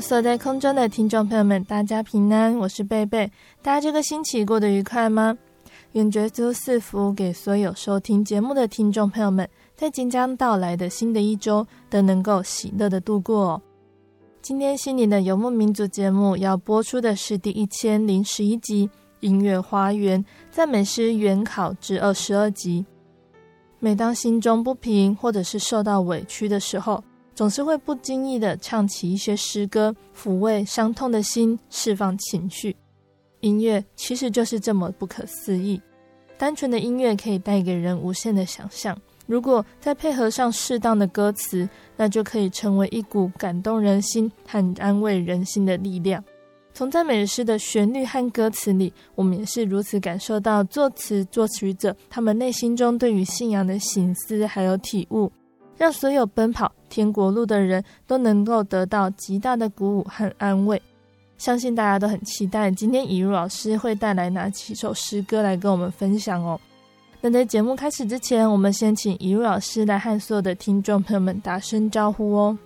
所在空中的听众朋友们，大家平安，我是贝贝。大家这个星期过得愉快吗？愿耶稣赐福给所有收听节目的听众朋友们，在即将到来的新的一周都能够喜乐的度过哦。今天心灵的游牧民族节目要播出的是第一千零十一集《音乐花园赞美诗原考之二十二集》。每当心中不平或者是受到委屈的时候，总是会不经意地唱起一些诗歌，抚慰伤痛的心，释放情绪。音乐其实就是这么不可思议。单纯的音乐可以带给人无限的想象，如果再配合上适当的歌词，那就可以成为一股感动人心和安慰人心的力量。从赞美诗的旋律和歌词里，我们也是如此感受到作词作曲者他们内心中对于信仰的醒思还有体悟。让所有奔跑天国路的人都能够得到极大的鼓舞和安慰。相信大家都很期待今天以如老师会带来哪几首诗歌来跟我们分享哦。那在节目开始之前，我们先请以如老师来和所有的听众朋友们打声招呼哦。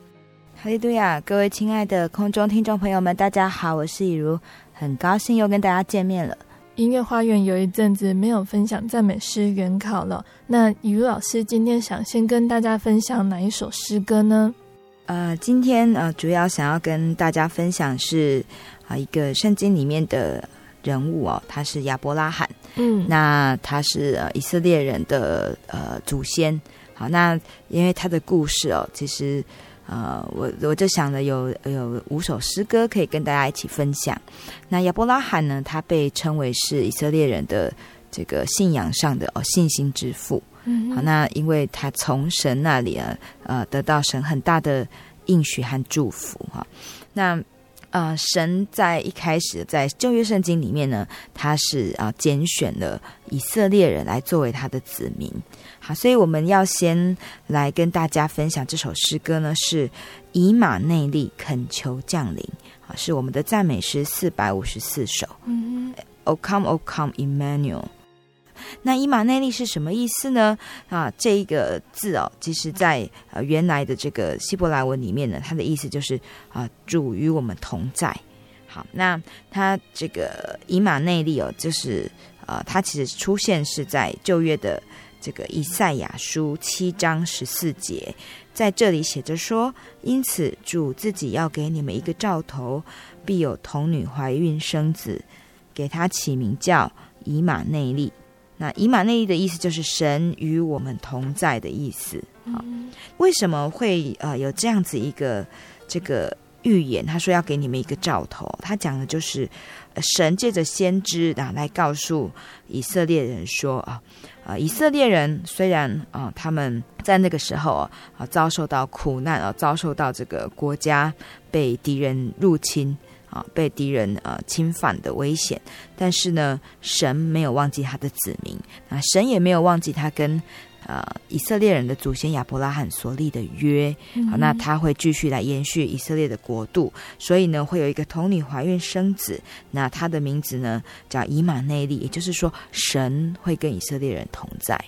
哈利路亚，各位亲爱的空中听众朋友们，大家好，我是以如，很高兴又跟大家见面了。音乐花园有一阵子没有分享赞美诗原考了，那雨露老师今天想先跟大家分享哪一首诗歌呢？呃，今天呃主要想要跟大家分享是啊、呃、一个圣经里面的人物哦，他是亚伯拉罕，嗯，那他是呃以色列人的呃祖先，好，那因为他的故事哦，其实。呃，我我就想了有有五首诗歌可以跟大家一起分享。那亚伯拉罕呢，他被称为是以色列人的这个信仰上的哦信心之父。嗯，好，那因为他从神那里啊，呃，得到神很大的应许和祝福哈。那呃，神在一开始在旧约圣经里面呢，他是啊拣选了以色列人来作为他的子民。好，所以我们要先来跟大家分享这首诗歌呢，是以马内利恳求降临。好，是我们的赞美诗四百五十四首。嗯，O come, O come, Emmanuel。那以马内利是什么意思呢？啊，这一个字哦，其实在呃原来的这个希伯来文里面呢，它的意思就是啊，主与我们同在。好，那它这个以马内利哦，就是呃，它其实出现是在旧约的这个以赛亚书七章十四节，在这里写着说：因此主自己要给你们一个兆头，必有童女怀孕生子，给他起名叫以马内利。那以马内利的意思就是神与我们同在的意思。啊，为什么会呃有这样子一个这个预言？他说要给你们一个兆头，他讲的就是神借着先知啊来告诉以色列人说啊啊，以色列人虽然啊他们在那个时候啊遭受到苦难啊，遭受到这个国家被敌人入侵。啊，被敌人呃侵犯的危险，但是呢，神没有忘记他的子民啊，神也没有忘记他跟呃以色列人的祖先亚伯拉罕所立的约。好，那他会继续来延续以色列的国度，所以呢，会有一个童女怀孕生子，那他的名字呢叫以马内利，也就是说神会跟以色列人同在。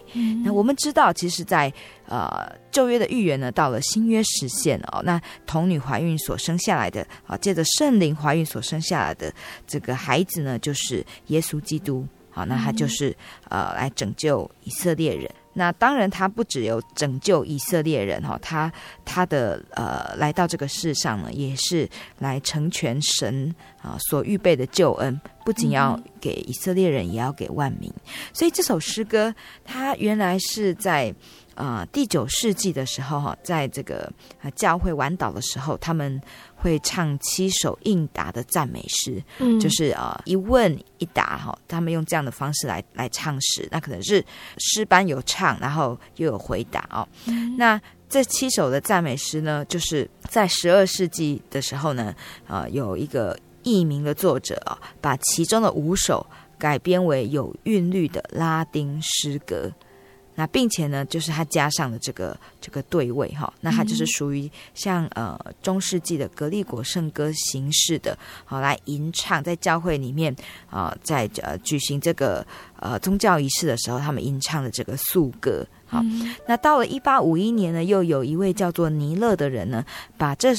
那我们知道，其实在，在呃旧约的预言呢，到了新约实现哦。那童女怀孕所生下来的啊，借着圣灵怀孕所生下来的这个孩子呢，就是耶稣基督。好，那他就是呃来拯救以色列人。那当然，他不只有拯救以色列人哈，他他的呃来到这个世上呢，也是来成全神啊所预备的救恩，不仅要给以色列人，也要给万民。所以这首诗歌，它原来是在。啊、呃，第九世纪的时候，哈，在这个教会晚祷的时候，他们会唱七首应答的赞美诗，嗯，就是啊、呃，一问一答，哈，他们用这样的方式来来唱诗，那可能是诗班有唱，然后又有回答哦。嗯、那这七首的赞美诗呢，就是在十二世纪的时候呢，啊、呃，有一个佚名的作者啊，把其中的五首改编为有韵律的拉丁诗歌。那并且呢，就是它加上了这个这个对位哈，那它就是属于像呃中世纪的格利果圣歌形式的，好来吟唱，在教会里面啊、呃，在呃举行这个呃宗教仪式的时候，他们吟唱的这个素歌。好，那到了一八五一年呢，又有一位叫做尼勒的人呢，把这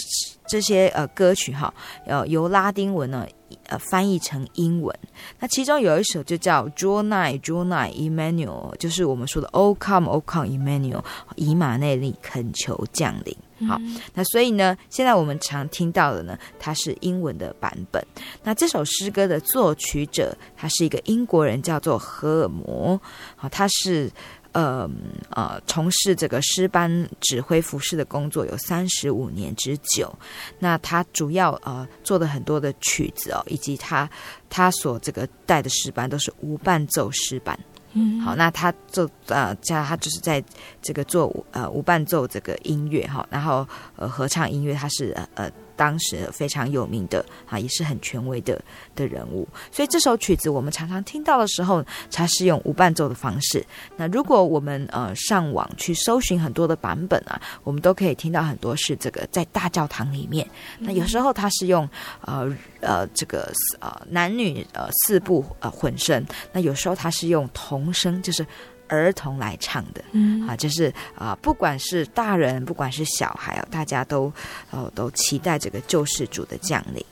这些呃歌曲哈，呃由拉丁文呢。呃，翻译成英文，那其中有一首就叫 Draw Nigh, Draw Nigh, Emmanuel，就是我们说的 O Come, O Come, Emmanuel，以马内利恳求降临。好，那所以呢，现在我们常听到的呢，它是英文的版本。那这首诗歌的作曲者，他是一个英国人，叫做荷尔摩。好，他是。呃呃，从事这个诗班指挥服饰的工作有三十五年之久。那他主要呃做的很多的曲子哦，以及他他所这个带的诗班都是无伴奏诗班。嗯，好，那他做呃加他就是在这个做呃无伴奏这个音乐哈，然后呃合唱音乐他是呃。当时非常有名的啊，也是很权威的的人物，所以这首曲子我们常常听到的时候，它是用无伴奏的方式。那如果我们呃上网去搜寻很多的版本啊，我们都可以听到很多是这个在大教堂里面。那有时候它是用呃呃这个呃男女呃四部呃混声，那有时候它是用童声，就是。儿童来唱的，嗯啊，就是啊，不管是大人，不管是小孩啊，大家都哦都期待这个救世主的降临。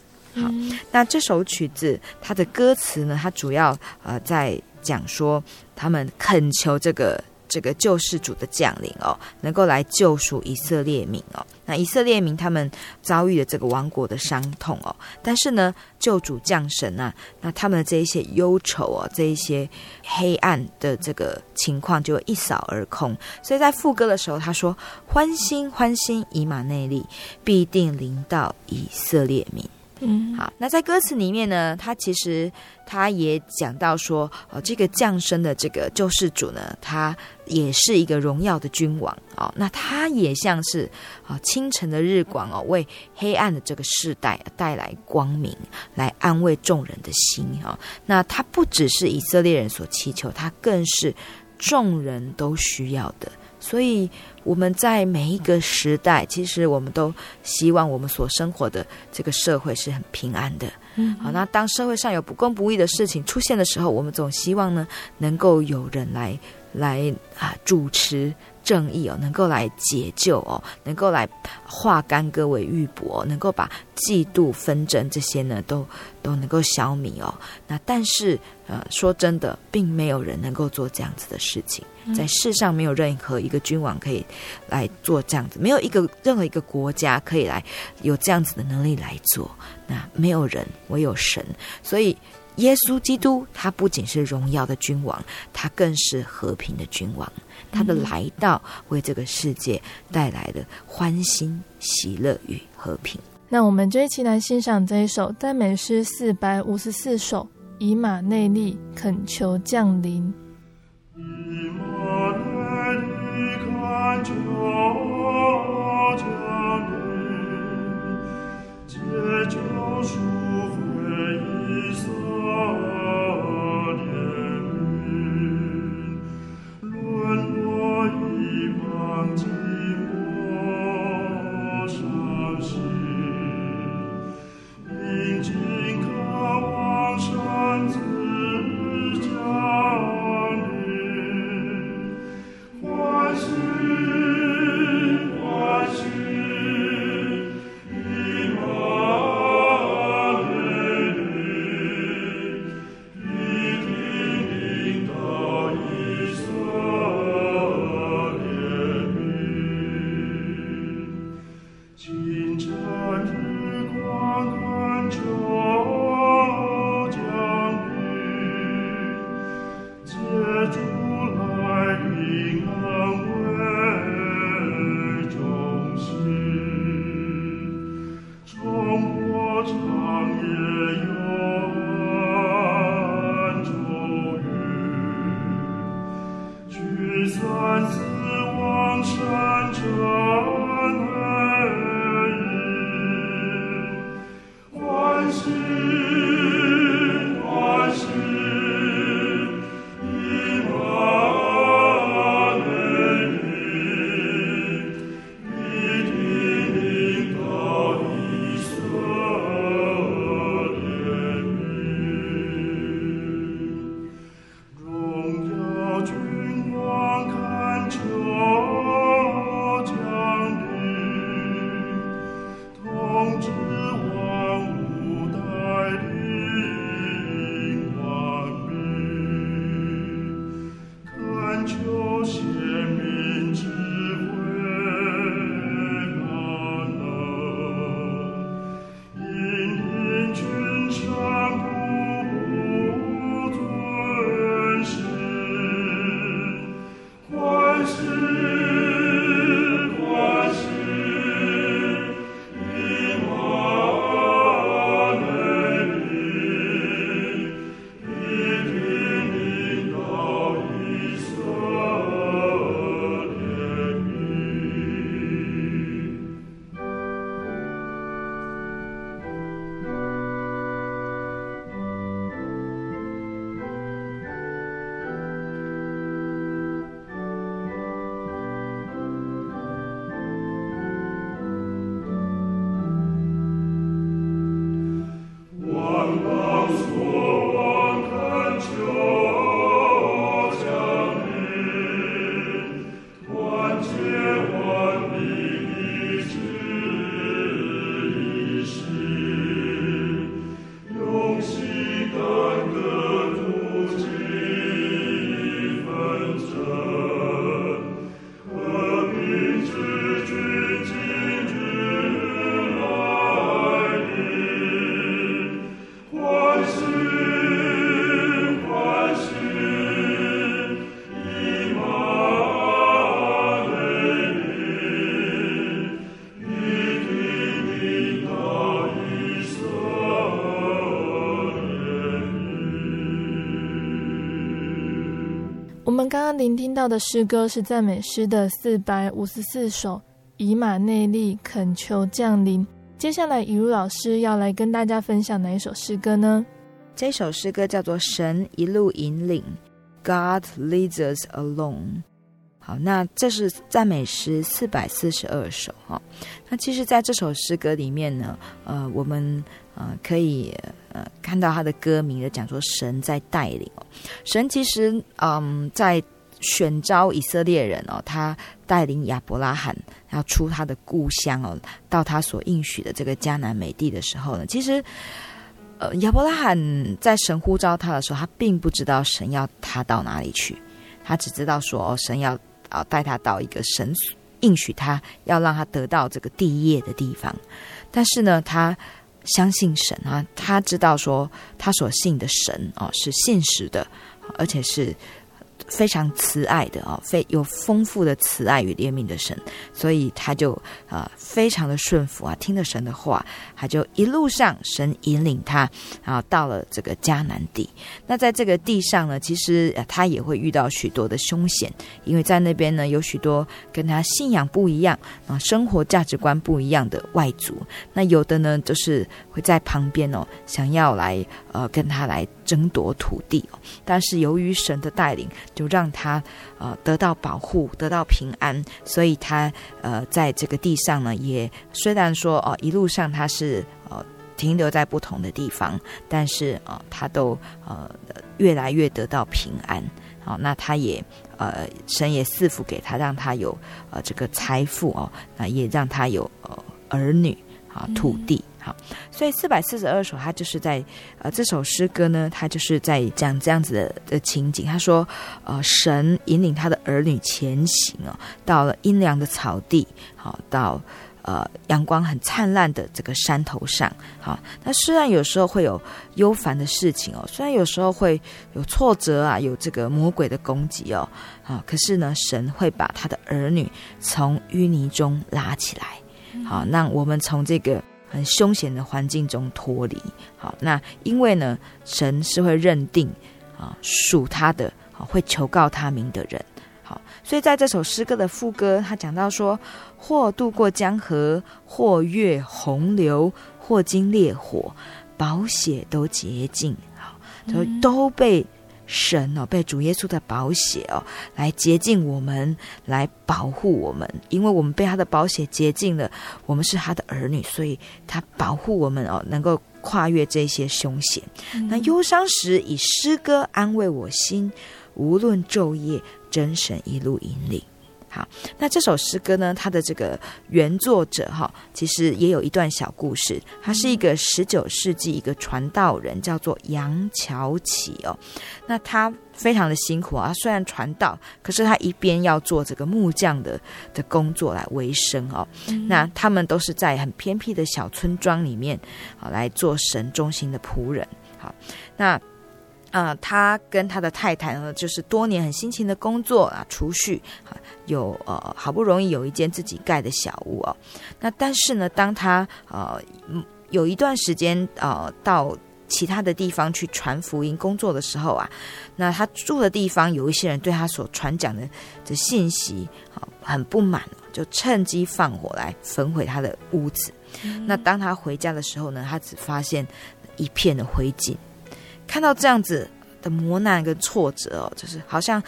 好，那这首曲子它的歌词呢，它主要呃在讲说他们恳求这个。这个救世主的降临哦，能够来救赎以色列民哦。那以色列民他们遭遇了这个王国的伤痛哦，但是呢，救主降神啊，那他们的这一些忧愁哦，这一些黑暗的这个情况就一扫而空。所以在副歌的时候，他说：“欢欣欢欣，以马内利必定临到以色列民。”嗯，好，那在歌词里面呢，他其实他也讲到说，哦，这个降生的这个救世主呢，他也是一个荣耀的君王哦，那他也像是啊清晨的日光哦，为黑暗的这个世代带来光明，来安慰众人的心啊。那他不只是以色列人所祈求，他更是众人都需要的，所以。我们在每一个时代，其实我们都希望我们所生活的这个社会是很平安的。嗯，好，那当社会上有不公不义的事情出现的时候，我们总希望呢，能够有人来来啊主持。正义哦，能够来解救哦，能够来化干戈为玉帛，能够把嫉妒纷争这些呢，都都能够消弭哦。那但是呃，说真的，并没有人能够做这样子的事情，在世上没有任何一个君王可以来做这样子，没有一个任何一个国家可以来有这样子的能力来做。那没有人，唯有神。所以耶稣基督他不仅是荣耀的君王，他更是和平的君王。他的来到，为这个世界带来了欢欣、喜乐与和平。那我们就一起来欣赏这一首赞美诗四百五十四首，以马内利恳求降临。以马内利恳求降临，解救赎一色连绵轮廓一般静静刚聆听到的诗歌是赞美诗的四百五十四首，以马内利恳求降临。接下来，以如老师要来跟大家分享哪一首诗歌呢？这首诗歌叫做《神一路引领》，God leads us along。好，那这是赞美诗四百四十二首哈。那其实，在这首诗歌里面呢，呃，我们呃可以呃看到他的歌名的讲说神在带领哦。神其实嗯在选召以色列人哦，他带领亚伯拉罕要出他的故乡哦，到他所应许的这个迦南美地的时候呢，其实呃亚伯拉罕在神呼召他的时候，他并不知道神要他到哪里去，他只知道说，神要。啊，带他到一个神应许他要让他得到这个地业的地方，但是呢，他相信神啊，他知道说他所信的神哦是现实的，而且是。非常慈爱的哦，非有丰富的慈爱与怜悯的神，所以他就啊、非常的顺服啊，听了神的话，他就一路上神引领他，然后到了这个迦南地。那在这个地上呢，其实他也会遇到许多的凶险，因为在那边呢有许多跟他信仰不一样啊，生活价值观不一样的外族。那有的呢就是会在旁边哦，想要来呃跟他来。争夺土地，但是由于神的带领，就让他呃得到保护，得到平安，所以他呃在这个地上呢，也虽然说哦、呃、一路上他是呃停留在不同的地方，但是呃他都呃越来越得到平安。好、呃，那他也呃神也赐福给他，让他有呃这个财富哦，那、呃、也让他有呃儿女啊、呃、土地。嗯好，所以四百四十二首，他就是在呃这首诗歌呢，他就是在讲这样子的的情景。他说，呃，神引领他的儿女前行哦，到了阴凉的草地，好，到呃阳光很灿烂的这个山头上。好，那虽然有时候会有忧烦的事情哦，虽然有时候会有挫折啊，有这个魔鬼的攻击哦，啊，可是呢，神会把他的儿女从淤泥中拉起来。好，那我们从这个。很凶险的环境中脱离，好，那因为呢，神是会认定啊属他的，好会求告他名的人，好，所以在这首诗歌的副歌，他讲到说，或渡过江河，或越洪流，或经烈火，宝血都洁净，好，所以都被。神哦，被主耶稣的宝血哦，来洁净我们，来保护我们，因为我们被他的宝血洁净了，我们是他的儿女，所以他保护我们哦，能够跨越这些凶险。嗯、那忧伤时以诗歌安慰我心，无论昼夜，真神一路引领。好，那这首诗歌呢，它的这个原作者哈，其实也有一段小故事。他是一个十九世纪一个传道人，叫做杨乔起哦。那他非常的辛苦啊，虽然传道，可是他一边要做这个木匠的的工作来维生哦。那他们都是在很偏僻的小村庄里面好来做神中心的仆人。好，那。啊、呃，他跟他的太太呢，就是多年很辛勤的工作啊，储蓄啊，有呃，好不容易有一间自己盖的小屋哦。那但是呢，当他呃有一段时间呃到其他的地方去传福音工作的时候啊，那他住的地方有一些人对他所传讲的的信息啊很不满，就趁机放火来焚毁他的屋子。嗯、那当他回家的时候呢，他只发现一片的灰烬。看到这样子的磨难跟挫折哦，就是好像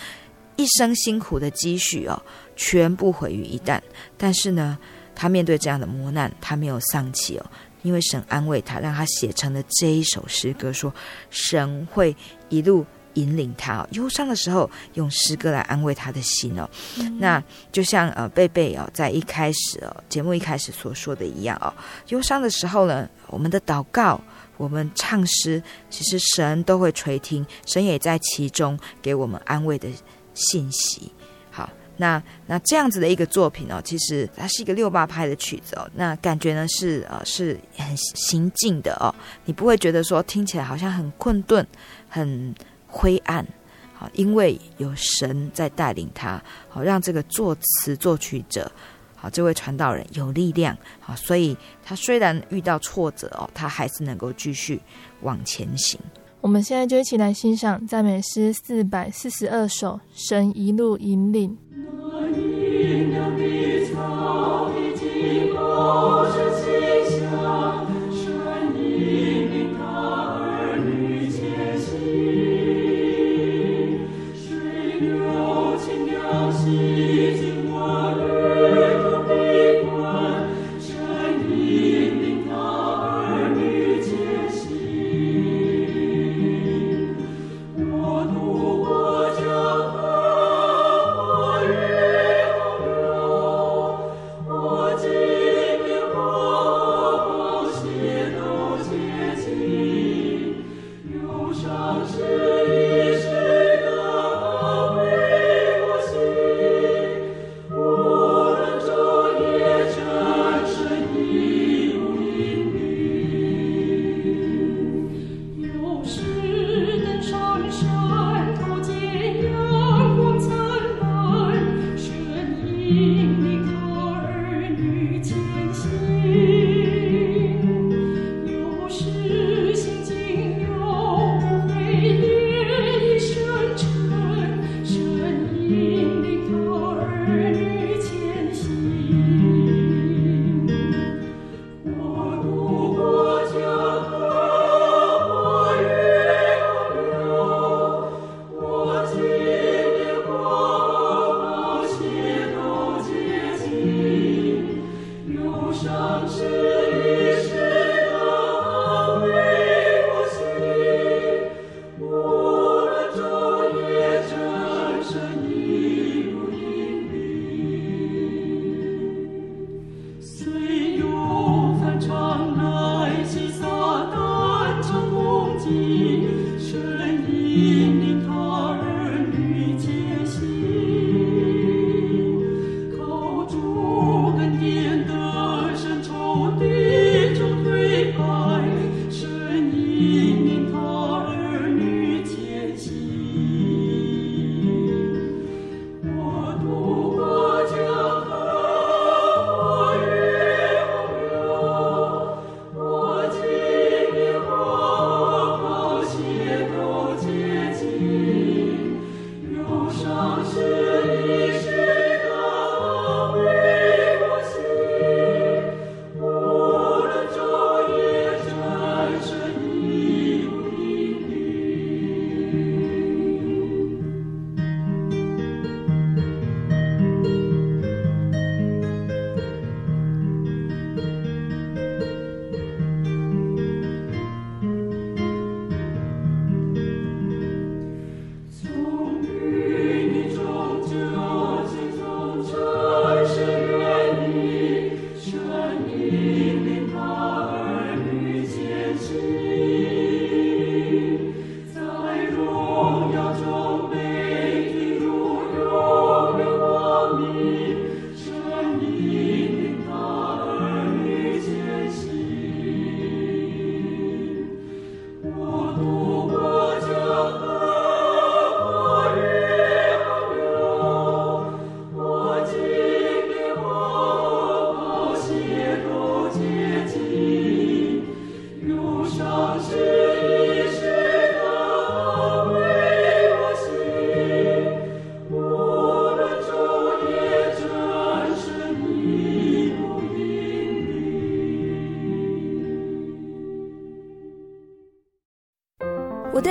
一生辛苦的积蓄哦，全部毁于一旦。但是呢，他面对这样的磨难，他没有丧气哦，因为神安慰他，让他写成了这一首诗歌，说神会一路引领他哦。忧伤的时候，用诗歌来安慰他的心哦。嗯、那就像呃贝贝哦，在一开始哦节目一开始所说的一样哦，忧伤的时候呢，我们的祷告。我们唱诗，其实神都会垂听，神也在其中给我们安慰的信息。好，那那这样子的一个作品哦，其实它是一个六八拍的曲子哦，那感觉呢是呃是很行进的哦，你不会觉得说听起来好像很困顿、很灰暗。好，因为有神在带领他，好让这个作词作曲者。好这位传道人有力量好，所以他虽然遇到挫折哦，他还是能够继续往前行。我们现在就一起来欣赏赞美诗四百四十二首，神一路引领。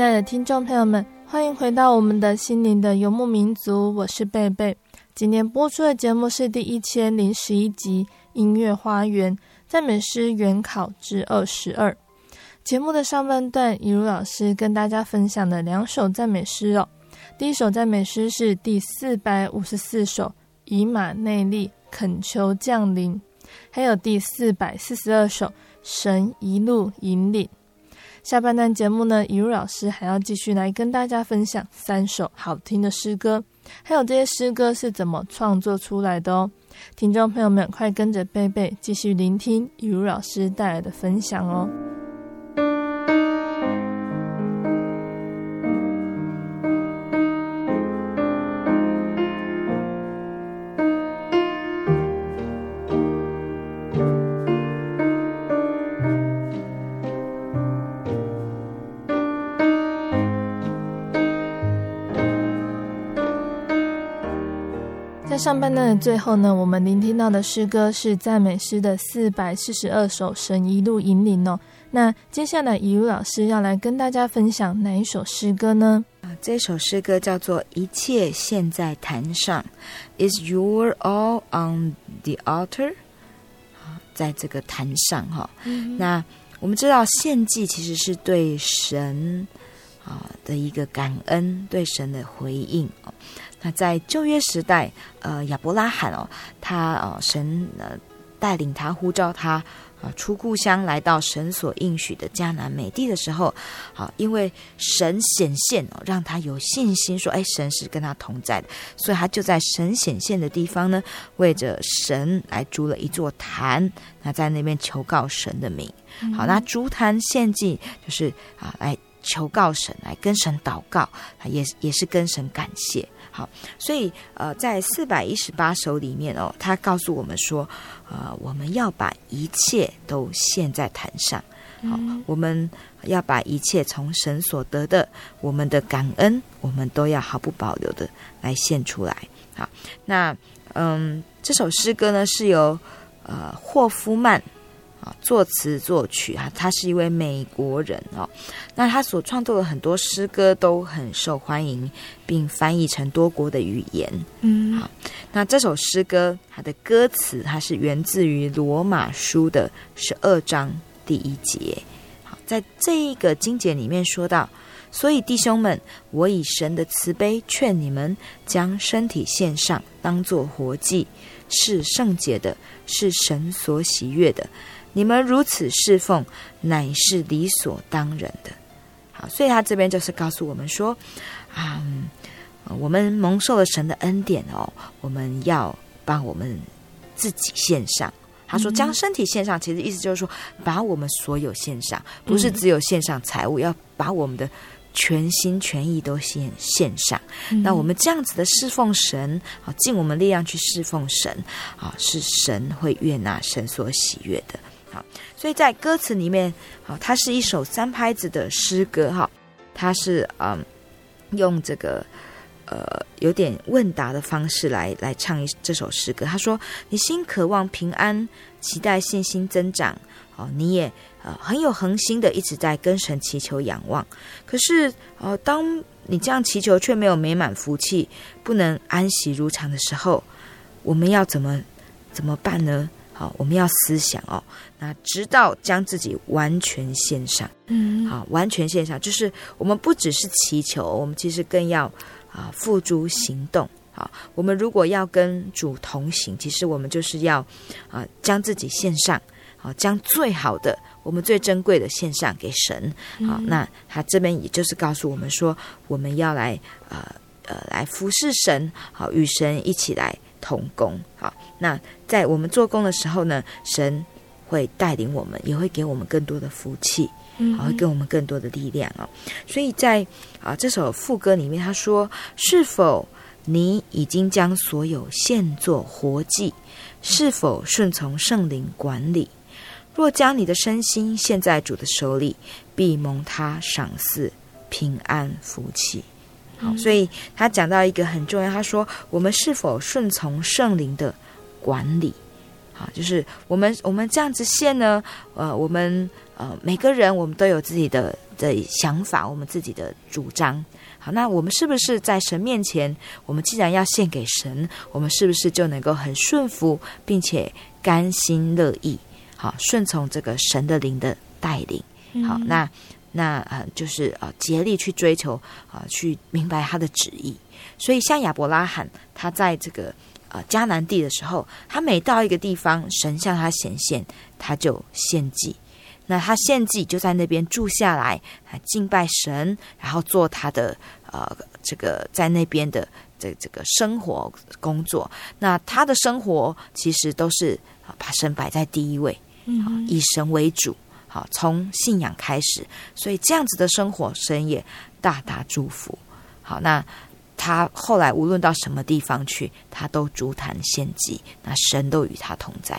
亲爱的听众朋友们，欢迎回到我们的心灵的游牧民族，我是贝贝。今天播出的节目是第一千零十一集《音乐花园赞美诗原考之二十二》。节目的上半段，一如老师跟大家分享了两首赞美诗哦。第一首赞美诗是第四百五十四首《以马内利恳求降临》，还有第四百四十二首《神一路引领》。下半段节目呢，雨露老师还要继续来跟大家分享三首好听的诗歌，还有这些诗歌是怎么创作出来的哦。听众朋友们，快跟着贝贝继续聆听雨露老师带来的分享哦。上半段的最后呢，我们聆听到的诗歌是赞美诗的四百四十二首《神一路引领》哦。那接下来，以如老师要来跟大家分享哪一首诗歌呢？啊，这首诗歌叫做《一切现在坛上》，Is your all on the altar？啊，在这个坛上哈。嗯、那我们知道献祭其实是对神啊的一个感恩，对神的回应哦。那在旧约时代，呃，亚伯拉罕哦，他呃，神呃带领他呼召他啊出故乡来到神所应许的迦南美地的时候，好，因为神显现哦，让他有信心说，哎，神是跟他同在的，所以他就在神显现的地方呢，为着神来筑了一座坛，那在那边求告神的名。好，那筑坛献祭就是啊，来求告神，来跟神祷告，也也是跟神感谢。好，所以呃，在四百一十八首里面哦，他告诉我们说，呃，我们要把一切都献在坛上。好，我们要把一切从神所得的，我们的感恩，我们都要毫不保留的来献出来。好，那嗯，这首诗歌呢是由呃霍夫曼。啊，作词作曲啊，他是一位美国人哦。那他所创作的很多诗歌都很受欢迎，并翻译成多国的语言。嗯，好，那这首诗歌它的歌词，它是源自于罗马书的十二章第一节。好，在这一个经节里面说到，所以弟兄们，我以神的慈悲劝你们，将身体献上，当作活祭，是圣洁的，是神所喜悦的。你们如此侍奉，乃是理所当然的。好，所以他这边就是告诉我们说，啊、嗯，我们蒙受了神的恩典哦，我们要把我们自己献上。他说，将身体献上，其实意思就是说，把我们所有献上，不是只有献上财物，要把我们的全心全意都献献上。那我们这样子的侍奉神，好，尽我们力量去侍奉神，啊，是神会悦纳，神所喜悦的。好，所以在歌词里面，好，它是一首三拍子的诗歌，哈，它是嗯，用这个呃有点问答的方式来来唱一这首诗歌。他说：“你心渴望平安，期待信心增长，哦，你也呃很有恒心的一直在跟神祈求仰望。可是，呃，当你这样祈求却没有美满福气，不能安息如常的时候，我们要怎么怎么办呢？”好，我们要思想哦，那直到将自己完全献上，嗯，好，完全献上，就是我们不只是祈求，我们其实更要啊付诸行动。好，我们如果要跟主同行，其实我们就是要啊将自己献上，好，将最好的，我们最珍贵的献上给神。好，那他这边也就是告诉我们说，我们要来呃呃来服侍神，好，与神一起来。同工，好，那在我们做工的时候呢，神会带领我们，也会给我们更多的福气，嗯，会给我们更多的力量哦。所以在啊这首副歌里面，他说：“是否你已经将所有现作活祭？是否顺从圣灵管理？若将你的身心献在主的手里，必蒙他赏赐平安福气。”好，所以他讲到一个很重要，他说：“我们是否顺从圣灵的管理？好，就是我们我们这样子献呢？呃，我们呃每个人我们都有自己的的想法，我们自己的主张。好，那我们是不是在神面前，我们既然要献给神，我们是不是就能够很顺服，并且甘心乐意？好，顺从这个神的灵的带领。好，那那呃，就是呃，竭力去追求啊、呃，去明白他的旨意。所以，像亚伯拉罕，他在这个呃迦南地的时候，他每到一个地方，神向他显现，他就献祭。那他献祭就在那边住下来，敬拜神，然后做他的呃这个在那边的这这个生活工作。那他的生活其实都是把神摆在第一位，嗯，以神为主，好，从信仰开始，所以这样子的生活，神也大大祝福。好，那他后来无论到什么地方去，他都足坛献祭，那神都与他同在。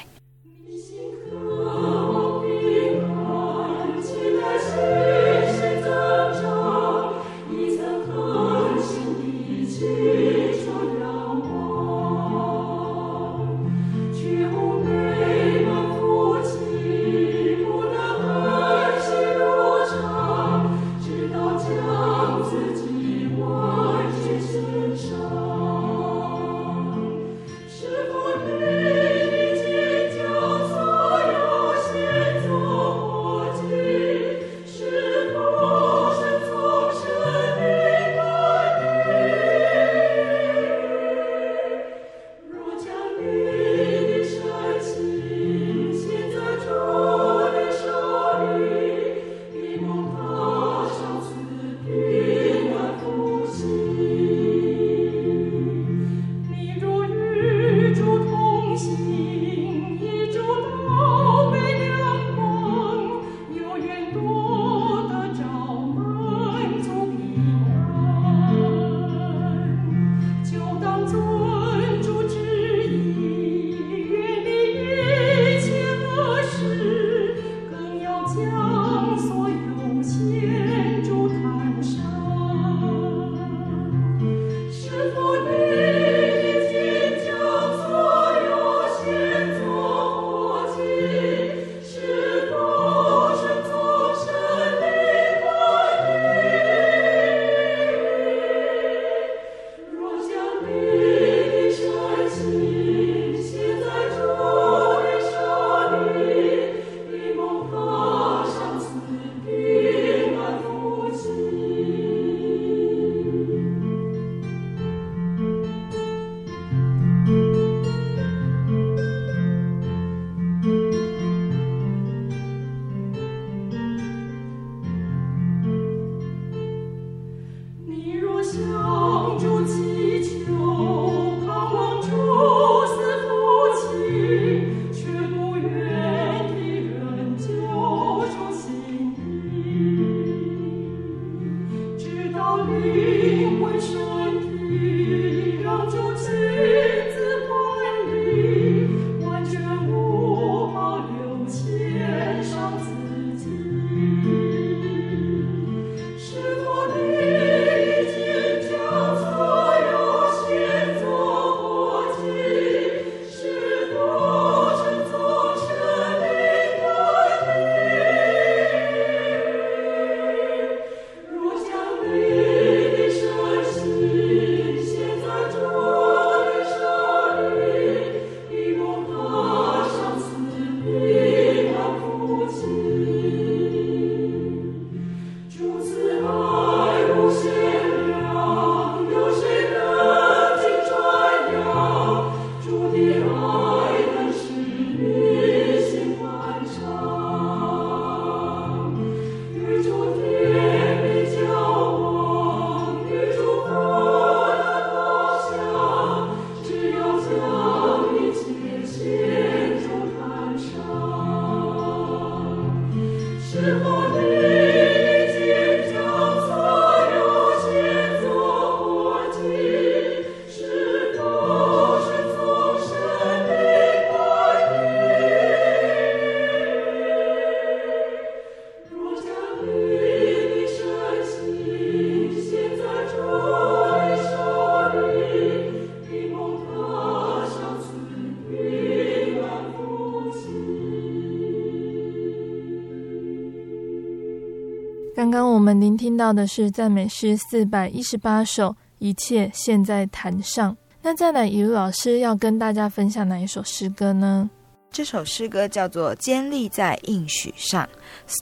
们聆听到的是赞美诗四百一十八首，一切现在坛上。那再来，以鲁老师要跟大家分享哪一首诗歌呢？这首诗歌叫做《坚立在应许上》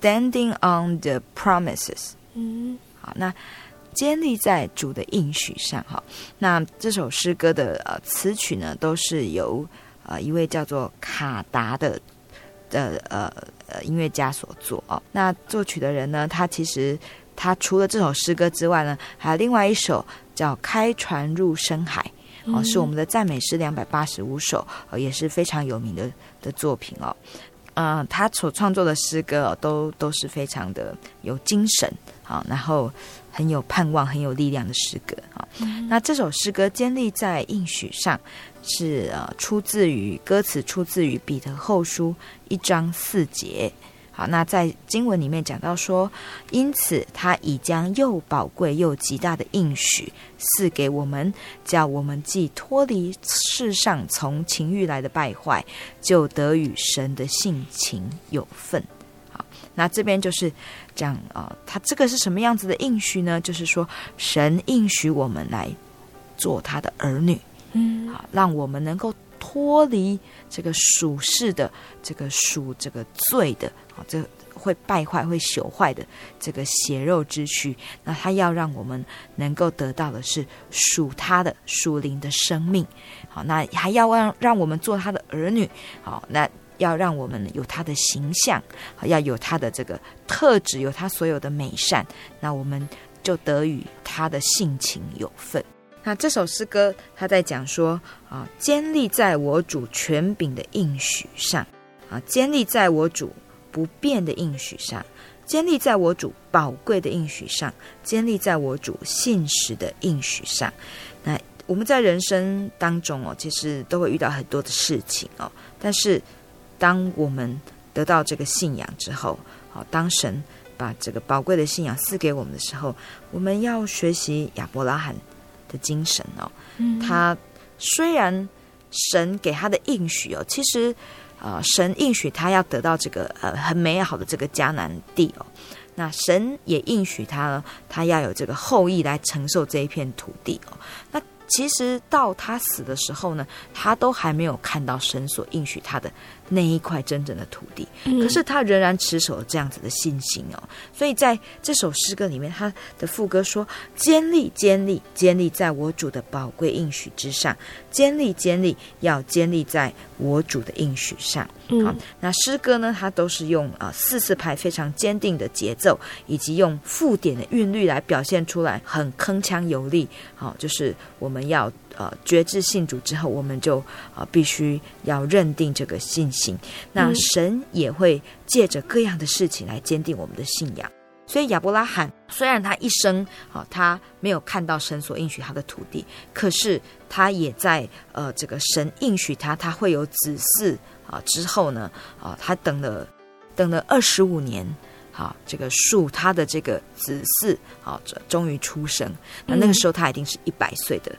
，Standing on the Promises。嗯，好，那坚立在主的应许上，哈。那这首诗歌的呃词曲呢，都是由呃一位叫做卡达的的呃呃音乐家所作哦。那作曲的人呢，他其实他除了这首诗歌之外呢，还有另外一首叫《开船入深海》。哦，是我们的赞美诗两百八十五首，呃，也是非常有名的的作品哦。嗯、呃，他所创作的诗歌、哦、都都是非常的有精神啊、哦，然后很有盼望、很有力量的诗歌啊、哦。那这首诗歌建立在应许上，是呃出自于歌词，出自于彼得后书一章四节。好，那在经文里面讲到说，因此他已将又宝贵又极大的应许赐给我们，叫我们既脱离世上从情欲来的败坏，就得与神的性情有份。好，那这边就是讲啊、呃，他这个是什么样子的应许呢？就是说，神应许我们来做他的儿女，嗯，好，让我们能够。脱离这个属世的这个属这个罪的啊，这会败坏、会朽坏的这个血肉之躯。那他要让我们能够得到的是属他的属灵的生命。好，那还要让让我们做他的儿女。好，那要让我们有他的形象，要有他的这个特质，有他所有的美善。那我们就得与他的性情有份。那这首诗歌，他在讲说啊，坚立在我主权柄的应许上，啊，坚立在我主不变的应许上，坚立在我主宝贵的应许上，坚立在我主信实的应许上。那我们在人生当中哦，其实都会遇到很多的事情哦，但是当我们得到这个信仰之后，好，当神把这个宝贵的信仰赐给我们的时候，我们要学习亚伯拉罕。的精神哦，他虽然神给他的应许哦，其实呃，神应许他要得到这个呃很美好的这个迦南地哦，那神也应许他呢，他要有这个后裔来承受这一片土地哦，那。其实到他死的时候呢，他都还没有看到神所应许他的那一块真正的土地。可是他仍然持守了这样子的信心哦。所以在这首诗歌里面，他的副歌说：“坚立，坚立，坚立在我主的宝贵应许之上。坚立，坚立，要坚立在我主的应许上。”好，那诗歌呢，它都是用啊四四拍非常坚定的节奏，以及用附点的韵律来表现出来，很铿锵有力。好，就是我们。我们要呃觉知信主之后，我们就啊、呃、必须要认定这个信心。那神也会借着各样的事情来坚定我们的信仰。所以亚伯拉罕虽然他一生啊、呃、他没有看到神所应许他的土地，可是他也在呃这个神应许他他会有子嗣啊、呃、之后呢啊、呃、他等了等了二十五年。啊，这个树，他的这个子嗣，啊，终于出生。那那个时候他已经是一百岁的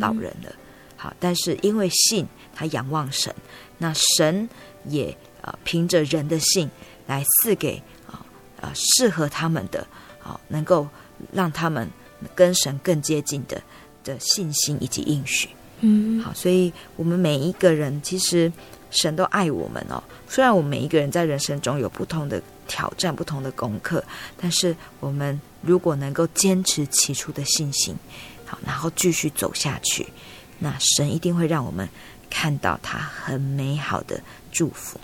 老人了。好，但是因为信，他仰望神，那神也啊，凭着人的信来赐给啊啊适合他们的啊，能够让他们跟神更接近的的信心以及应许。嗯，好，所以我们每一个人其实神都爱我们哦。虽然我们每一个人在人生中有不同的。挑战不同的功课，但是我们如果能够坚持起初的信心，好，然后继续走下去，那神一定会让我们看到他很美好的祝福。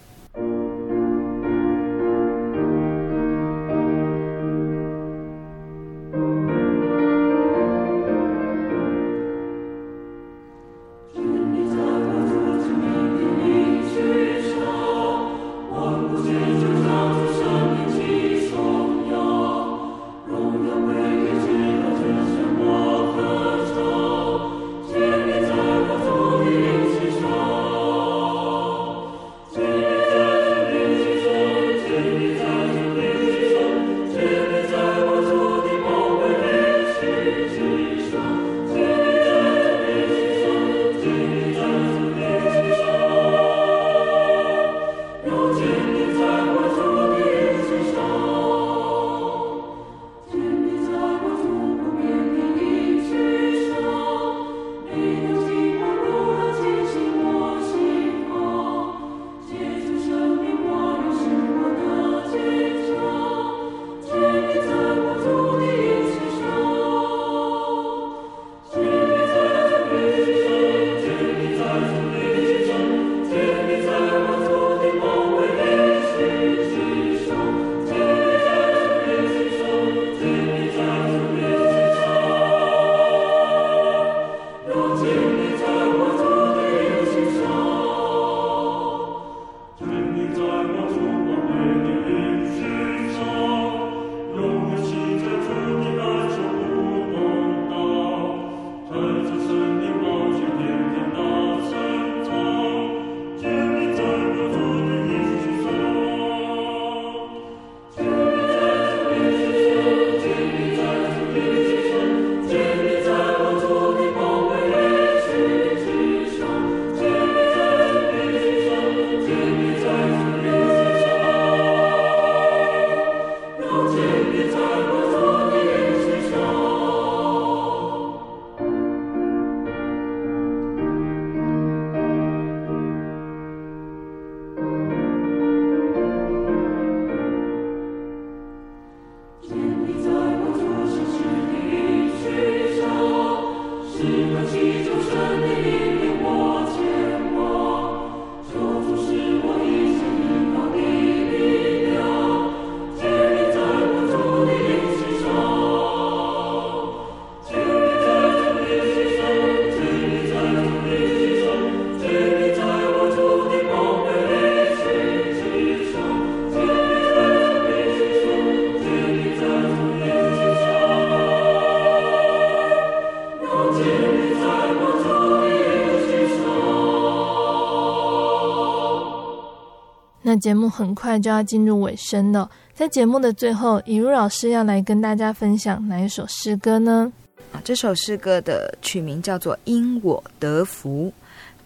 节目很快就要进入尾声了，在节目的最后，以如老师要来跟大家分享哪一首诗歌呢？啊，这首诗歌的曲名叫做《因我得福》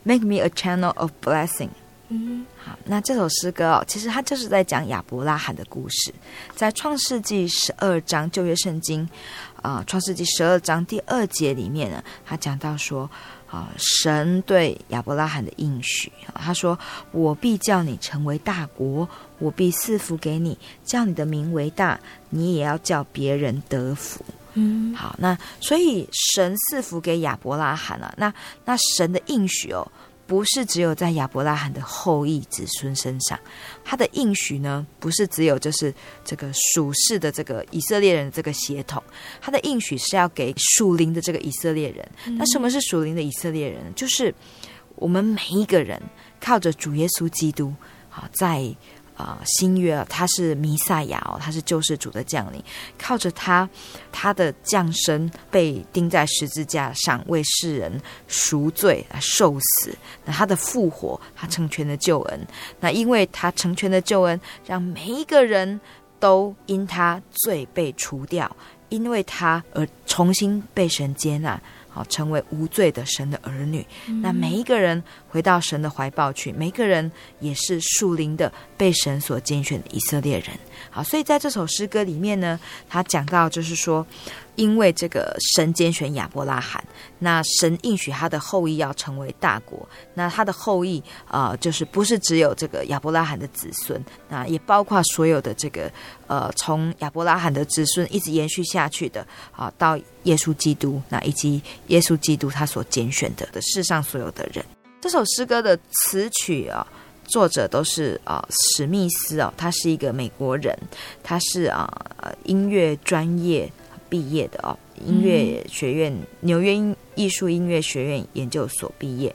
，Make me a channel of blessing。嗯，好，那这首诗歌哦，其实它就是在讲亚伯拉罕的故事，在创世纪十二章旧约圣经啊，创世纪十二章第二节里面呢，他讲到说啊，神对亚伯拉罕的应许啊，他说：“我必叫你成为大国，我必赐福给你，叫你的名为大，你也要叫别人得福。”嗯，好，那所以神赐福给亚伯拉罕了，啊，那那神的应许哦。不是只有在亚伯拉罕的后裔子孙身上，他的应许呢，不是只有就是这个属世的这个以色列人的这个血统，他的应许是要给属灵的这个以色列人。那什么是属灵的以色列人？就是我们每一个人靠着主耶稣基督，好在。啊、新约他是弥赛亚哦，他是救世主的降临，靠着他，他的降生被钉在十字架上，为世人赎罪啊，受死。那他的复活，他成全了救恩。那因为他成全了救恩，让每一个人都因他罪被除掉，因为他而重新被神接纳。好，成为无罪的神的儿女。那每一个人回到神的怀抱去，每一个人也是属灵的被神所拣选的以色列人。好，所以在这首诗歌里面呢，他讲到就是说。因为这个神拣选亚伯拉罕，那神应许他的后裔要成为大国，那他的后裔啊、就是不是只有这个亚伯拉罕的子孙，那也包括所有的这个呃，从亚伯拉罕的子孙一直延续下去的啊，到耶稣基督，那以及耶稣基督他所拣选的的世上所有的人。这首诗歌的词曲啊，作者都是啊史密斯哦，他是一个美国人，他是啊音乐专业。毕业的哦，音乐学院，纽约艺术音乐学院研究所毕业。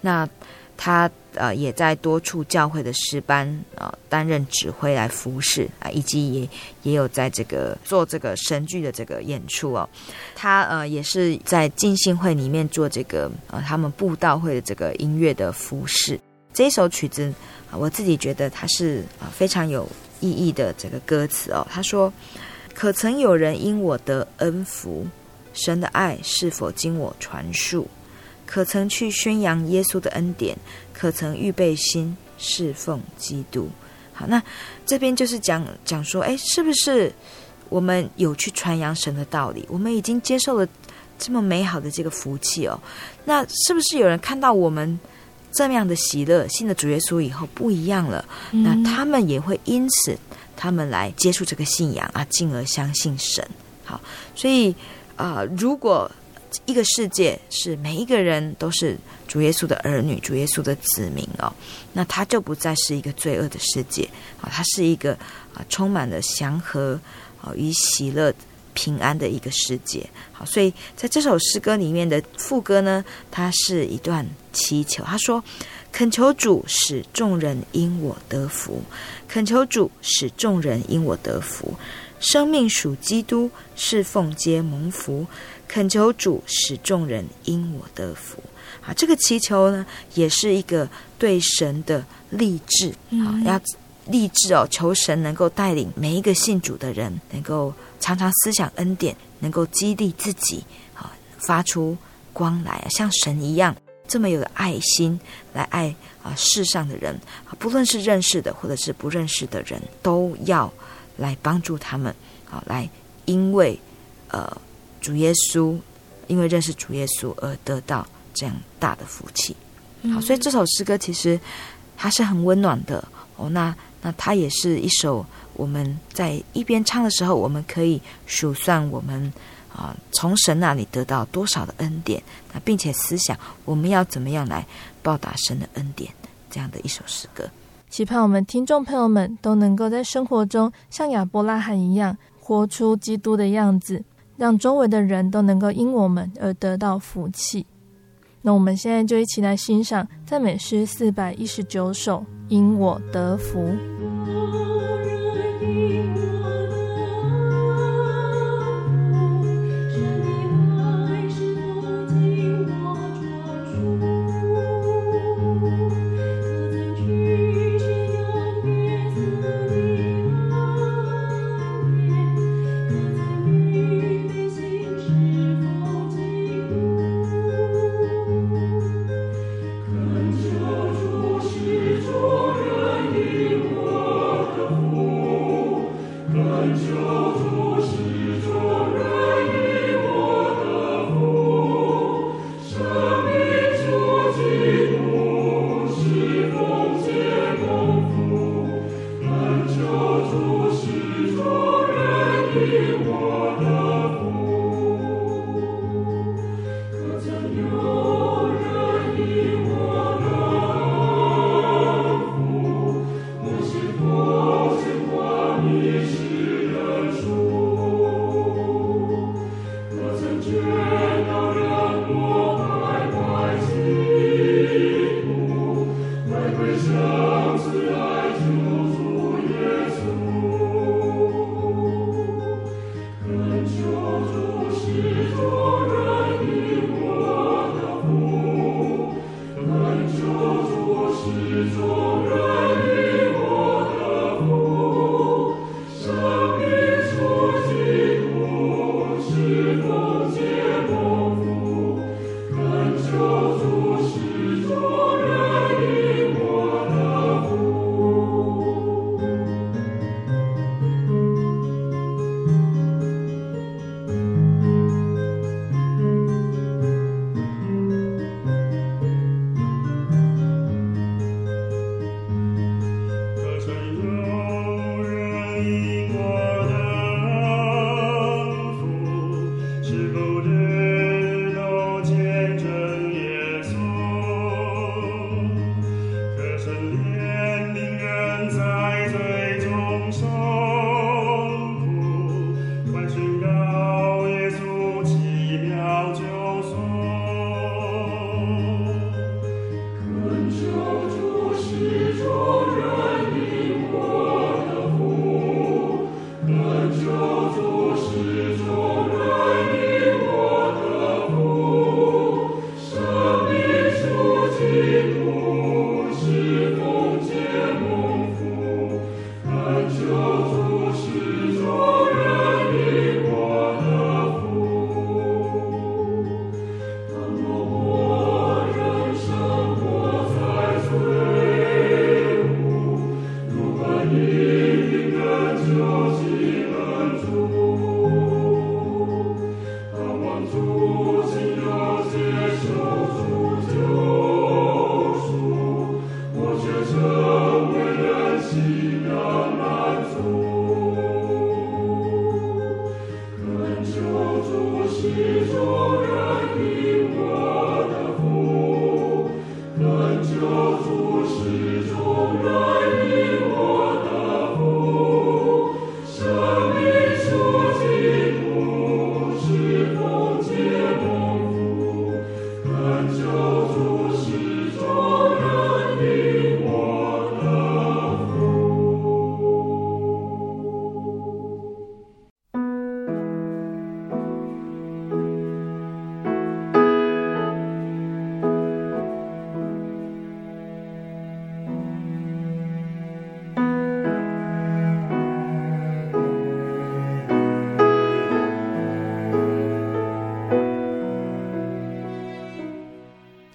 那他呃也在多处教会的诗班啊、呃、担任指挥来服侍啊，以及也也有在这个做这个神剧的这个演出哦。他呃也是在浸信会里面做这个呃他们布道会的这个音乐的服侍。这一首曲子我自己觉得它是啊、呃、非常有意义的这个歌词哦。他说。可曾有人因我得恩福？神的爱是否经我传述？可曾去宣扬耶稣的恩典？可曾预备心侍奉基督？好，那这边就是讲讲说，哎，是不是我们有去传扬神的道理？我们已经接受了这么美好的这个福气哦。那是不是有人看到我们这样的喜乐，信了主耶稣以后不一样了？那他们也会因此。他们来接触这个信仰啊，进而相信神。好，所以啊、如果一个世界是每一个人都是主耶稣的儿女、主耶稣的子民哦，那他就不再是一个罪恶的世界啊，它是一个啊充满了祥和啊与喜乐、平安的一个世界。好，所以在这首诗歌里面的副歌呢，它是一段祈求，他说。恳求主使众人因我得福，恳求主使众人因我得福，生命属基督，侍奉皆蒙福。恳求主使众人因我得福。啊，这个祈求呢，也是一个对神的立志啊，要立志哦，求神能够带领每一个信主的人，能够常常思想恩典，能够激励自己啊，发出光来，像神一样。这么有的爱心来爱啊世上的人啊，不论是认识的或者是不认识的人，都要来帮助他们啊，来因为呃主耶稣，因为认识主耶稣而得到这样大的福气。好，所以这首诗歌其实它是很温暖的哦。那那它也是一首我们在一边唱的时候，我们可以数算我们。啊，从神那里得到多少的恩典，那并且思想我们要怎么样来报答神的恩典，这样的一首诗歌。期盼我们听众朋友们都能够在生活中像亚伯拉罕一样，活出基督的样子，让周围的人都能够因我们而得到福气。那我们现在就一起来欣赏赞美诗四百一十九首《因我得福》。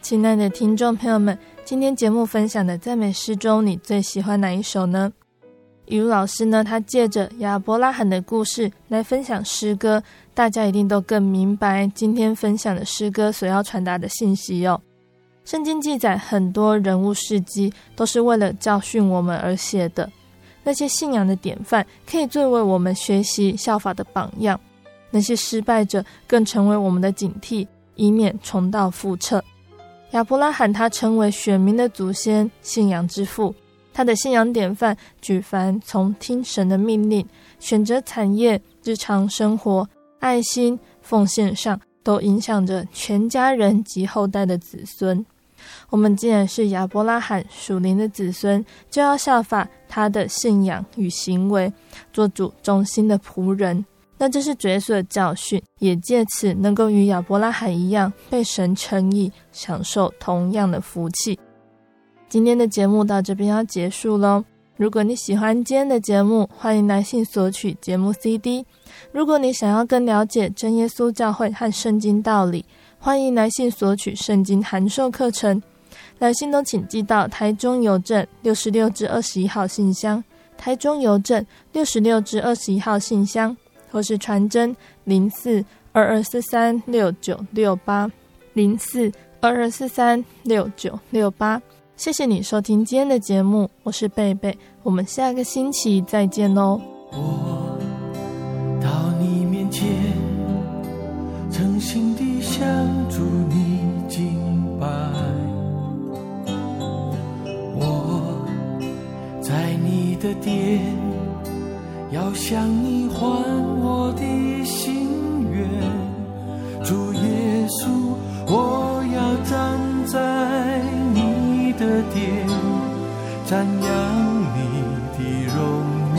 亲爱的听众朋友们，今天节目分享的赞美诗中，你最喜欢哪一首呢？雨露老师呢，他借着亚伯拉罕的故事来分享诗歌，大家一定都更明白今天分享的诗歌所要传达的信息哦。圣经记载很多人物事迹，都是为了教训我们而写的。那些信仰的典范，可以作为我们学习效法的榜样；那些失败者，更成为我们的警惕，以免重蹈覆辙。亚伯拉罕他成为选民的祖先，信仰之父。他的信仰典范，举凡从听神的命令、选择产业、日常生活、爱心、奉献上，都影响着全家人及后代的子孙。我们既然是亚伯拉罕属灵的子孙，就要效法他的信仰与行为，做主忠心的仆人。那这是主耶稣的教训，也借此能够与亚伯拉罕一样，被神称义，享受同样的福气。今天的节目到这边要结束喽。如果你喜欢今天的节目，欢迎来信索取节目 CD。如果你想要更了解真耶稣教会和圣经道理，欢迎来信索取圣经函授课程。来信都请寄到台中邮政六十六至二十一号信箱，台中邮政六十六至二十一号信箱，或是传真零四二二四三六九六八零四二二四三六九六八。谢谢你收听今天的节目，我是贝贝，我们下个星期再见喽。我到你面前，诚心地向主你敬拜。我在你的殿，要向你还我的心愿。主耶稣，我要站在你。的殿，瞻仰你的容颜，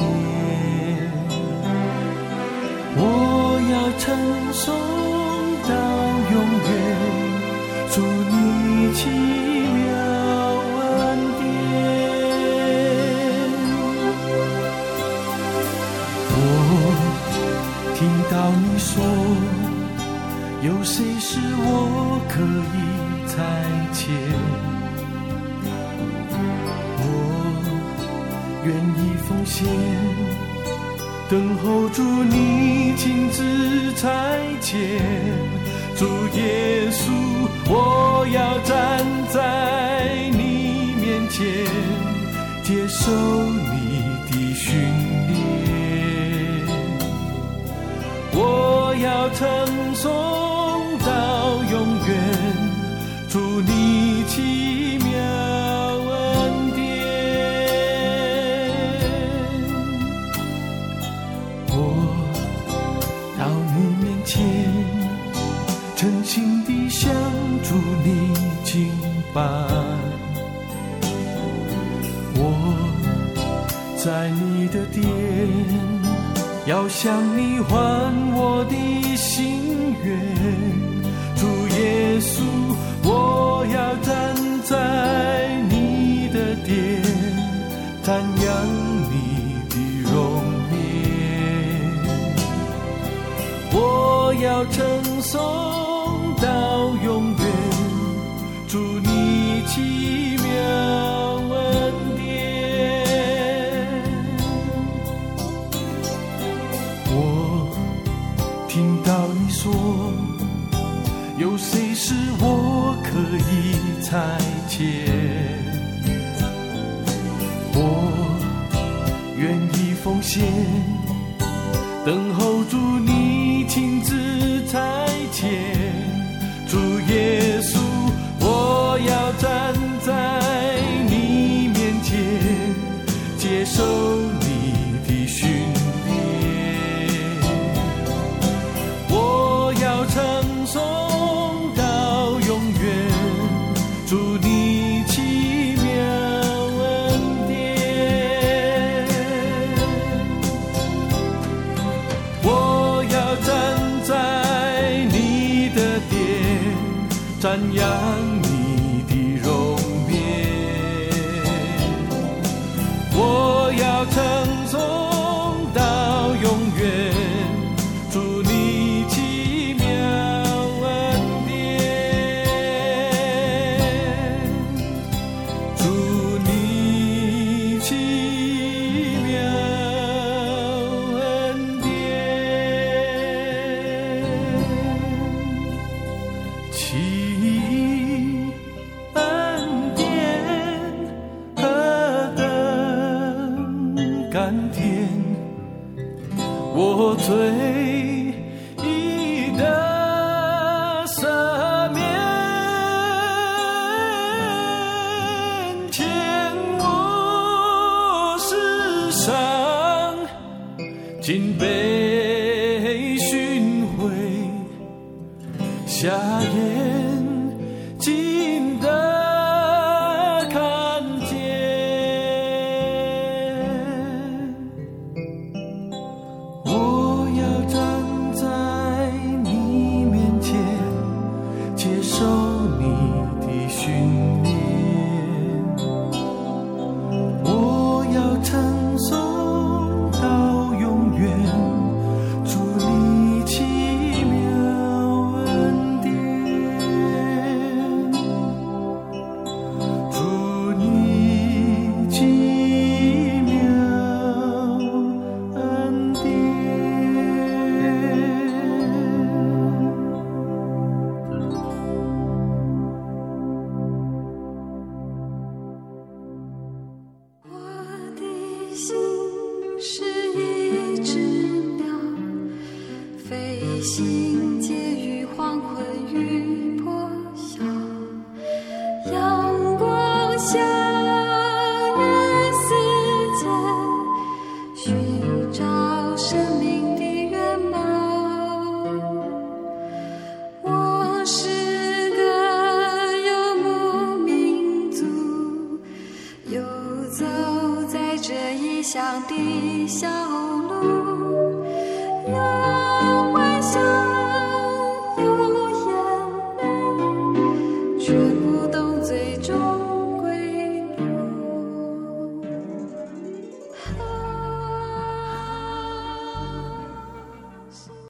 我要称颂到永远，主你奇妙到你说，有谁是我可以差遣？愿意奉献，等候主你亲自差遣。主耶稣，我要站在你面前，接受你要称颂要向你还我的心愿。主耶稣，我要站在你的殿，瞻仰你的容颜。我要称颂我，有谁是我可以裁剪？我愿意奉献，等候主你亲自裁剪，被寻回夏夜